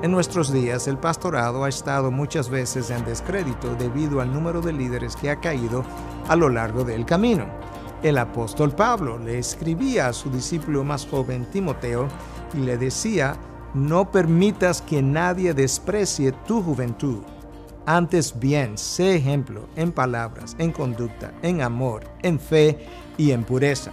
En nuestros días, el pastorado ha estado muchas veces en descrédito debido al número de líderes que ha caído a lo largo del camino. El apóstol Pablo le escribía a su discípulo más joven Timoteo y le decía, no permitas que nadie desprecie tu juventud. Antes bien, sé ejemplo en palabras, en conducta, en amor, en fe y en pureza.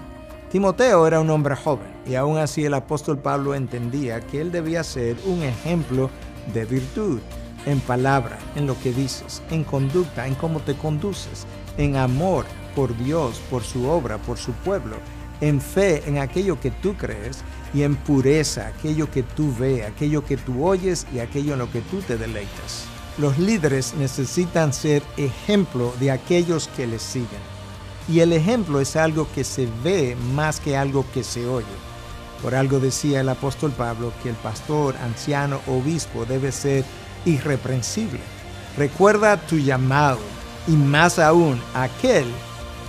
Timoteo era un hombre joven y aún así el apóstol Pablo entendía que él debía ser un ejemplo de virtud en palabra, en lo que dices, en conducta, en cómo te conduces, en amor por Dios, por su obra, por su pueblo, en fe en aquello que tú crees y en pureza, aquello que tú ves, aquello que tú oyes y aquello en lo que tú te deleitas. Los líderes necesitan ser ejemplo de aquellos que les siguen. Y el ejemplo es algo que se ve más que algo que se oye. Por algo decía el apóstol Pablo que el pastor, anciano, obispo debe ser irreprensible. Recuerda tu llamado y más aún aquel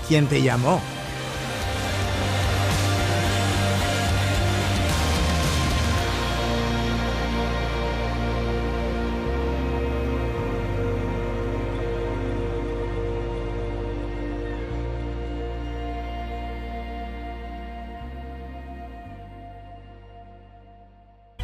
quien te llamó.